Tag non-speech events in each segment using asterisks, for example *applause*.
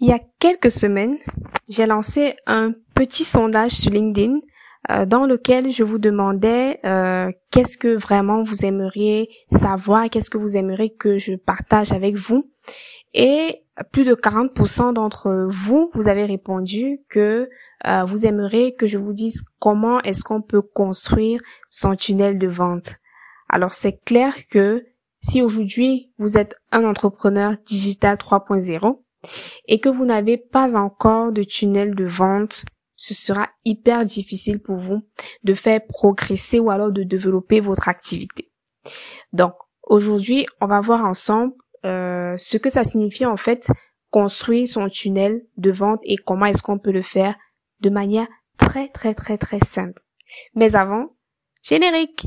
Il y a quelques semaines, j'ai lancé un petit sondage sur LinkedIn euh, dans lequel je vous demandais euh, qu'est-ce que vraiment vous aimeriez savoir, qu'est-ce que vous aimeriez que je partage avec vous. Et plus de 40% d'entre vous, vous avez répondu que euh, vous aimeriez que je vous dise comment est-ce qu'on peut construire son tunnel de vente. Alors c'est clair que si aujourd'hui vous êtes un entrepreneur digital 3.0 et que vous n'avez pas encore de tunnel de vente ce sera hyper difficile pour vous de faire progresser ou alors de développer votre activité. Donc aujourd'hui, on va voir ensemble euh, ce que ça signifie en fait construire son tunnel de vente et comment est-ce qu'on peut le faire de manière très très très très simple. Mais avant, générique.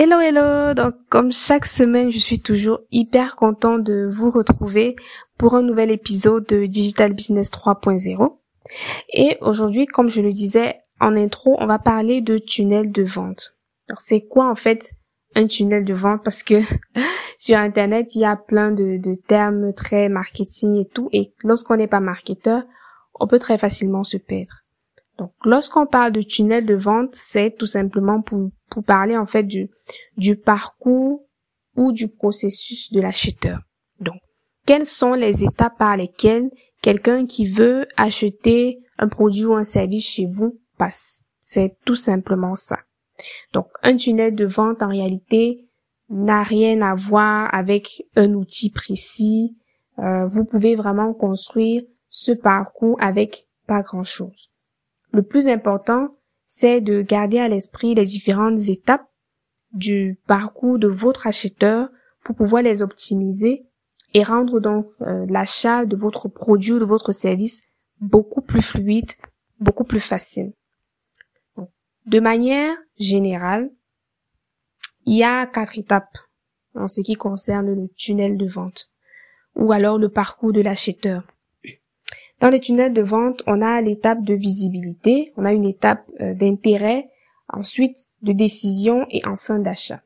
Hello hello Donc comme chaque semaine, je suis toujours hyper content de vous retrouver pour un nouvel épisode de Digital Business 3.0. Et aujourd'hui, comme je le disais en intro, on va parler de tunnel de vente. Alors c'est quoi en fait un tunnel de vente? Parce que *laughs* sur internet, il y a plein de, de termes très marketing et tout et lorsqu'on n'est pas marketeur, on peut très facilement se perdre. Donc, lorsqu'on parle de tunnel de vente, c'est tout simplement pour, pour parler en fait du, parcours ou du processus de l'acheteur. Donc, quelles sont les étapes par lesquelles quelqu'un qui veut acheter un produit ou un service chez vous passe? C'est tout simplement ça. Donc, un tunnel de vente, en réalité, n'a rien à voir avec un outil précis. Euh, vous pouvez vraiment construire ce parcours avec pas grand-chose. Le plus important, c'est de garder à l'esprit les différentes étapes du parcours de votre acheteur pour pouvoir les optimiser et rendre donc euh, l'achat de votre produit ou de votre service beaucoup plus fluide, beaucoup plus facile. De manière générale, il y a quatre étapes en ce qui concerne le tunnel de vente ou alors le parcours de l'acheteur. Dans les tunnels de vente, on a l'étape de visibilité, on a une étape euh, d'intérêt, ensuite de décision et enfin d'achat.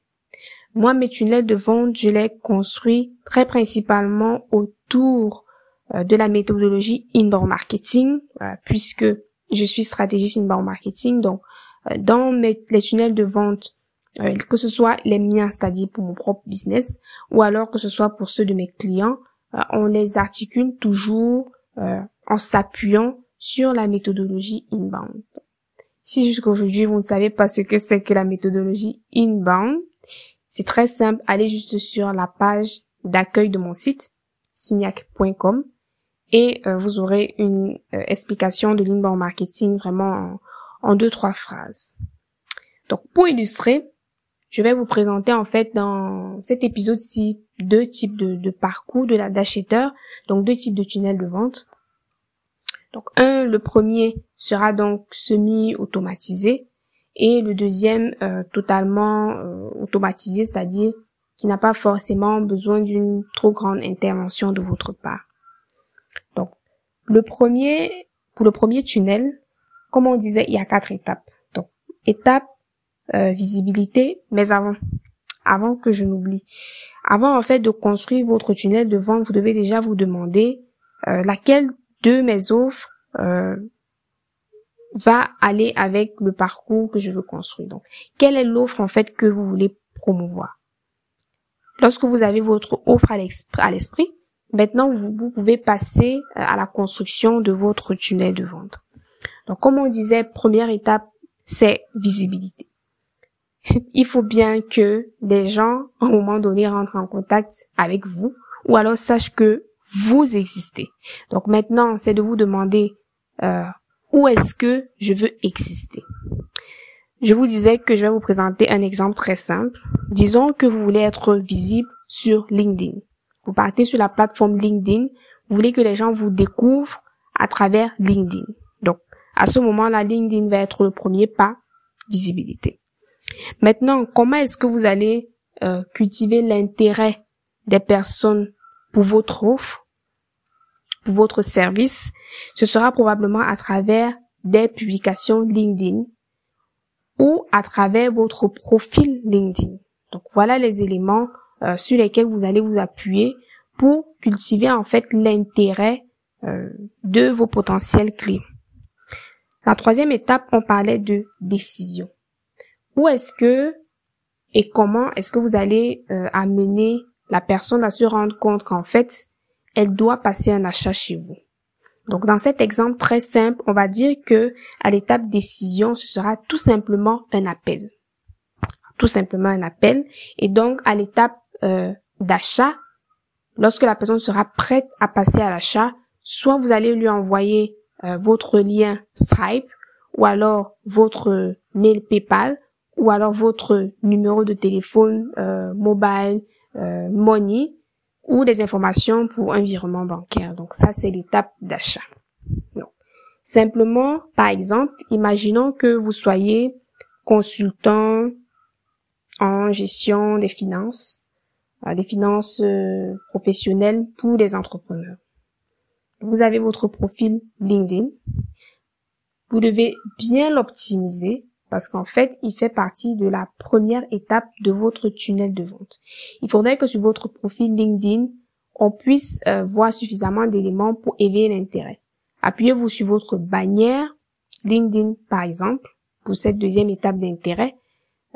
Moi, mes tunnels de vente, je les construis très principalement autour euh, de la méthodologie inbound marketing, puisque je suis stratégiste inbound marketing. Donc, euh, dans mes, les tunnels de vente, que ce soit les miens, c'est-à-dire pour mon propre business, ou alors que ce soit pour ceux de mes clients, on les articule toujours en s'appuyant sur la méthodologie inbound. Si jusqu'aujourd'hui vous ne savez pas ce que c'est que la méthodologie inbound, c'est très simple, allez juste sur la page d'accueil de mon site, signac.com, et euh, vous aurez une euh, explication de l'inbound marketing vraiment en, deux, trois phrases. Donc pour illustrer, je vais vous présenter en fait dans cet épisode-ci deux types de, parcours de donc deux types de tunnels de vente. Donc un, le premier sera donc semi-automatisé et le deuxième euh, totalement euh, automatisé, c'est-à-dire qui n'a pas forcément besoin d'une trop grande intervention de votre part. Donc le premier, pour le premier tunnel, comme on disait, il y a quatre étapes. Donc étape euh, visibilité, mais avant, avant que je n'oublie, avant en fait de construire votre tunnel de vente, vous devez déjà vous demander laquelle de mes offres euh, va aller avec le parcours que je veux construire. Donc, quelle est l'offre en fait que vous voulez promouvoir? Lorsque vous avez votre offre à l'esprit, maintenant vous, pouvez passer euh, à la construction de votre tunnel de vente. Donc, comme on disait, première étape, c'est visibilité. *laughs* Il faut bien que les gens, à un moment donné, rentrent en contact avec vous ou alors sachent que vous existez. Donc maintenant, c'est de vous demander euh, où est-ce que je veux exister. je vous disais que je vais vous présenter un exemple très simple. Disons que vous voulez être visible sur LinkedIn. Vous partez sur la plateforme LinkedIn, vous voulez que les gens vous découvrent à travers LinkedIn. Donc, à ce moment-là, LinkedIn va être le premier pas, visibilité. Maintenant, comment est-ce que vous allez euh, cultiver l'intérêt des personnes pour votre offre, votre service Ce sera probablement à travers des publications LinkedIn ou à travers votre profil LinkedIn. Donc voilà les éléments euh, sur lesquels vous allez vous appuyer pour cultiver en fait l'intérêt euh, de vos potentiels clients. La troisième étape, on parlait de décision. Où est-ce que et comment est-ce que vous allez euh, amener la personne à se rendre compte qu'en fait, elle doit passer un achat chez vous. Donc dans cet exemple très simple, on va dire que à l'étape décision, ce sera tout simplement un appel. Tout simplement un appel. Et donc à l'étape euh, d'achat, lorsque la personne sera prête à passer à l'achat, soit vous allez lui envoyer euh, votre lien Stripe ou alors votre mail PayPal ou alors votre numéro de téléphone euh, mobile, money ou des informations pour un virement bancaire. Donc ça, c'est l'étape d'achat. Simplement, par exemple, imaginons que vous soyez consultant en gestion des finances, euh, des finances euh, professionnelles pour les entrepreneurs. Vous avez votre profil LinkedIn. Vous devez bien l'optimiser parce qu'en fait, il fait partie de la première étape de votre tunnel de vente. Il faudrait que sur votre profil LinkedIn, on puisse euh, voir suffisamment d'éléments pour éveiller l'intérêt. Appuyez-vous sur votre bannière LinkedIn, par exemple, pour cette deuxième étape d'intérêt.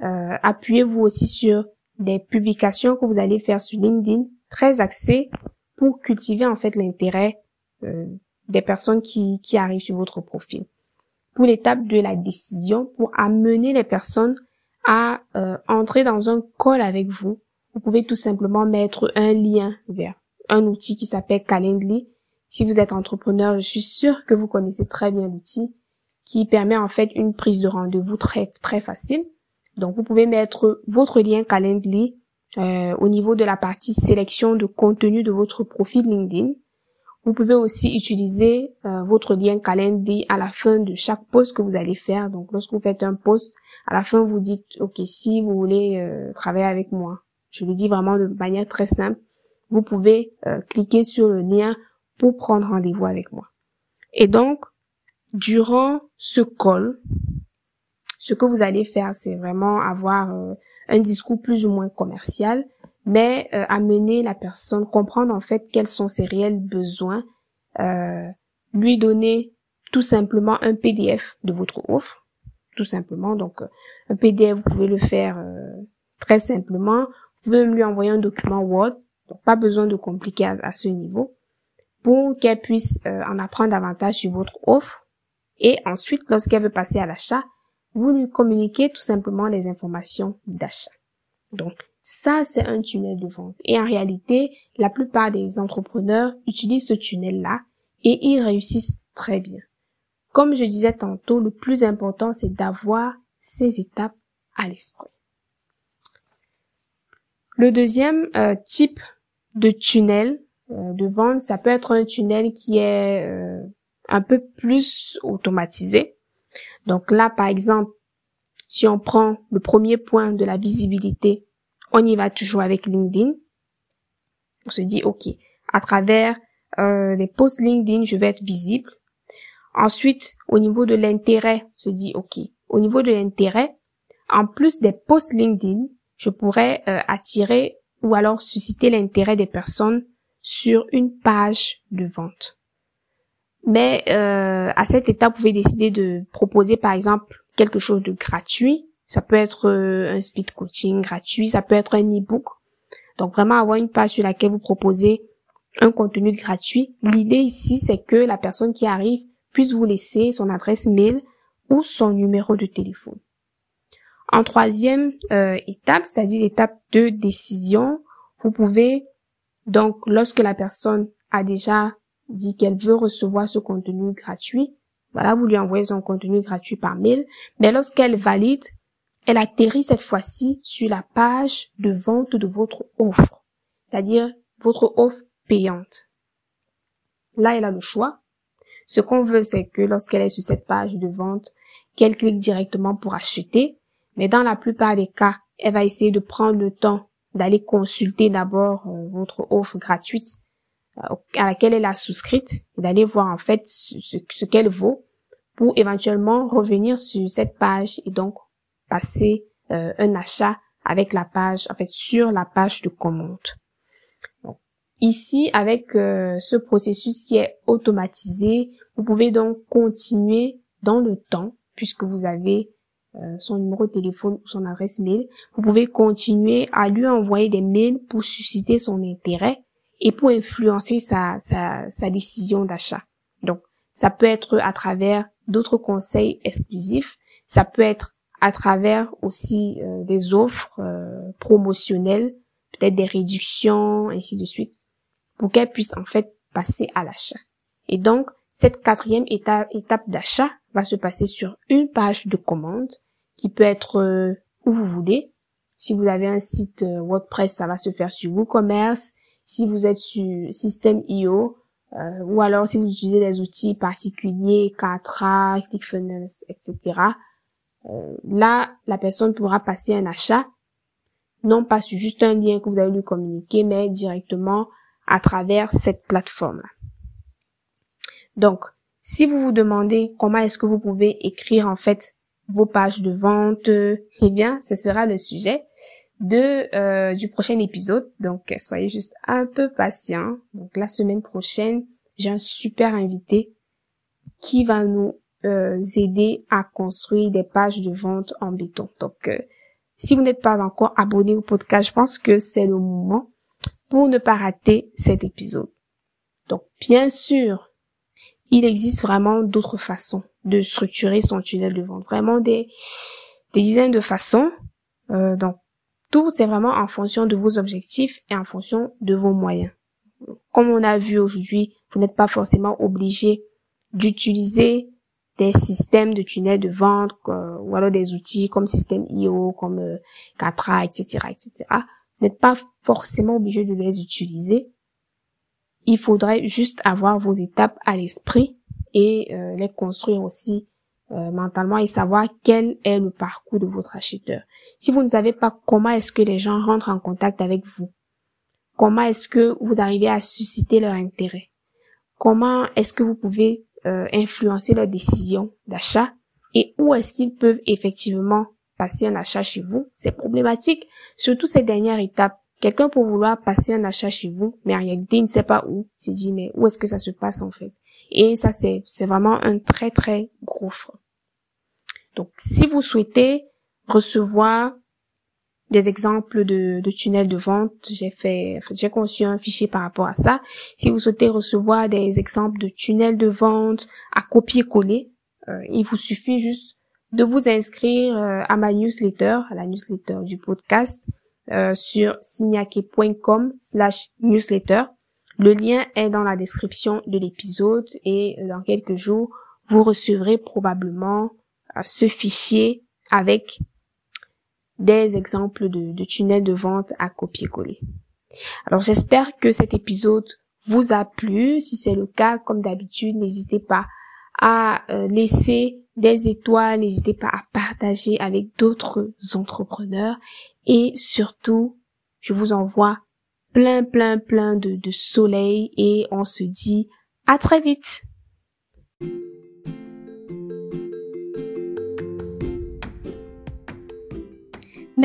Euh, appuyez-vous aussi sur des publications que vous allez faire sur LinkedIn, très axées pour cultiver en fait l'intérêt euh, des personnes qui, qui arrivent sur votre profil pour l'étape de la décision, pour amener les personnes à euh, entrer dans un call avec vous. Vous pouvez tout simplement mettre un lien vers un outil qui s'appelle Calendly. Si vous êtes entrepreneur, je suis sûre que vous connaissez très bien l'outil qui permet en fait une prise de rendez-vous très très facile. Donc vous pouvez mettre votre lien Calendly euh, au niveau de la partie sélection de contenu de votre profil LinkedIn. Vous pouvez aussi utiliser euh, votre lien Calendly à la fin de chaque post que vous allez faire. Donc, lorsque vous faites un post, à la fin, vous dites, OK, si vous voulez euh, travailler avec moi, je le dis vraiment de manière très simple, vous pouvez euh, cliquer sur le lien pour prendre rendez-vous avec moi. Et donc, durant ce call, ce que vous allez faire, c'est vraiment avoir un discours plus ou moins commercial mais euh, amener la personne, comprendre en fait quels sont ses réels besoins, euh, lui donner tout simplement un PDF de votre offre, tout simplement. Donc euh, un PDF, vous pouvez le faire très simplement. Vous pouvez même lui envoyer un document Word, donc pas besoin de compliquer à, ce niveau, pour qu'elle puisse en apprendre davantage sur votre offre. Et ensuite, lorsqu'elle veut passer à l'achat, vous lui communiquez tout simplement les informations d'achat. Donc, ça, c'est un tunnel de vente. Et en réalité, la plupart des entrepreneurs utilisent ce tunnel-là et ils réussissent très bien. Comme je disais tantôt, le plus important, c'est d'avoir ces étapes à l'esprit. Le deuxième euh, type de tunnel euh, de vente, ça peut être un tunnel qui est euh, un peu plus automatisé. Donc là, par exemple, si on prend le premier point de la visibilité, on y va toujours avec LinkedIn. On se dit, OK, à travers euh, les posts LinkedIn, je vais être visible. Ensuite, au niveau de l'intérêt, on se dit, OK, au niveau de l'intérêt, en plus des posts LinkedIn, je pourrais euh, attirer ou alors susciter l'intérêt des personnes sur une page de vente. Mais euh, à cette étape, vous pouvez décider de proposer par exemple quelque chose de gratuit ça peut être euh, un speed coaching gratuit, ça peut être un e-book. Donc vraiment avoir une page sur laquelle vous proposez un contenu gratuit. L'idée ici, c'est que la personne qui arrive puisse vous laisser son adresse mail ou son numéro de téléphone. En troisième euh, étape, c'est-à-dire l'étape de décision, vous pouvez donc lorsque la personne a déjà dit qu'elle veut recevoir ce contenu gratuit, voilà, vous lui envoyez son contenu gratuit par mail, mais lorsqu'elle valide, elle atterrit cette fois-ci sur la page de vente de votre offre, c'est-à-dire votre offre payante. Là, elle a le choix. Ce qu'on veut, c'est que lorsqu'elle est sur cette page de vente, qu'elle clique directement pour acheter. Mais dans la plupart des cas, elle va essayer de prendre le temps d'aller consulter d'abord euh, votre offre gratuite euh, à laquelle elle a souscrite, d'aller voir en fait ce, qu'elle vaut pour éventuellement revenir sur cette page et donc passer euh, un achat avec la page, en fait sur la page de commande. Ici, avec ce processus qui est automatisé, vous pouvez donc continuer dans le temps, puisque vous avez euh, son numéro de téléphone ou son adresse mail. Vous pouvez continuer à lui envoyer des mails pour susciter son intérêt et pour influencer sa, sa, sa décision d'achat. Donc, ça peut être à travers d'autres conseils exclusifs, ça peut être à travers aussi euh, des offres euh, promotionnelles, peut-être des réductions, ainsi de suite, pour qu'elle puisse en fait passer à l'achat. Et donc, cette quatrième étape, d'achat va se passer sur une page de commande qui peut être euh, où vous voulez. Si vous avez un site euh, WordPress, ça va se faire sur WooCommerce. Si vous êtes sur System.io, euh, ou alors si vous utilisez des outils particuliers, Katra, ClickFunnels, etc. là, la personne pourra passer un achat, non pas sur juste un lien que vous allez lui communiquer, mais directement à travers cette plateforme. Donc, si vous vous demandez comment est-ce que vous pouvez écrire en fait vos pages de vente, eh bien, ce sera le sujet de euh, du prochain épisode. Donc, soyez juste un peu patients. Donc, la semaine prochaine, j'ai un super invité qui va nous euh, aider à construire des pages de vente en béton. Donc, euh, si vous n'êtes pas encore abonné au podcast, je pense que c'est le moment pour ne pas rater cet épisode. Donc, bien sûr, il existe vraiment d'autres façons de structurer son tunnel de vente. Vraiment des, des dizaines de façons. Euh, donc, tout, c'est vraiment en fonction de vos objectifs et en fonction de vos moyens. Comme on a vu aujourd'hui, vous n'êtes pas forcément obligé d'utiliser des systèmes de tunnel de vente ou alors des outils comme système IO, comme euh, Katra, etc., etc. Vous n'êtes pas forcément obligé de les utiliser. Il faudrait juste avoir vos étapes à l'esprit et euh, les construire aussi euh, mentalement et savoir quel est le parcours de votre acheteur. Si vous ne savez pas comment est-ce que les gens rentrent en contact avec vous, comment est-ce que vous arrivez à susciter leur intérêt, comment est-ce que vous pouvez euh, influencer leur décision d'achat et où est-ce qu'ils peuvent effectivement passer un achat chez vous, c'est problématique. Surtout ces dernières étapes. Quelqu'un peut vouloir passer un achat chez vous, mais en réalité, il ne sait pas où. Il se dit, mais où est-ce que ça se passe en fait? Et ça, c'est vraiment un très, très gros frein. Donc, si vous souhaitez recevoir des exemples de, tunnels de vente, j'ai fait, j'ai conçu un fichier par rapport à ça. Si vous souhaitez recevoir des exemples de tunnels de vente à copier-coller, euh, il vous suffit juste de vous inscrire euh, à ma newsletter, à la newsletter du podcast, euh, sur signake.com slash newsletter. Le lien est dans la description de l'épisode et dans quelques jours, vous recevrez probablement euh, ce fichier avec des exemples de, tunnels de vente à copier-coller. Alors j'espère que cet épisode vous a plu. Si c'est le cas, comme d'habitude, n'hésitez pas à laisser des étoiles, n'hésitez pas à partager avec d'autres entrepreneurs et surtout, je vous envoie plein, plein, plein de soleil et on se dit à très vite.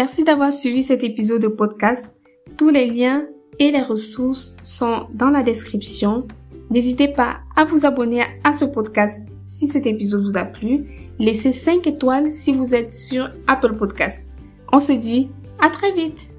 Merci d'avoir suivi cet épisode de podcast. Tous les liens et les ressources sont dans la description. N'hésitez pas à vous abonner à ce podcast si cet épisode vous a plu. Laissez 5 étoiles si vous êtes sur Apple Podcast. On se dit à très vite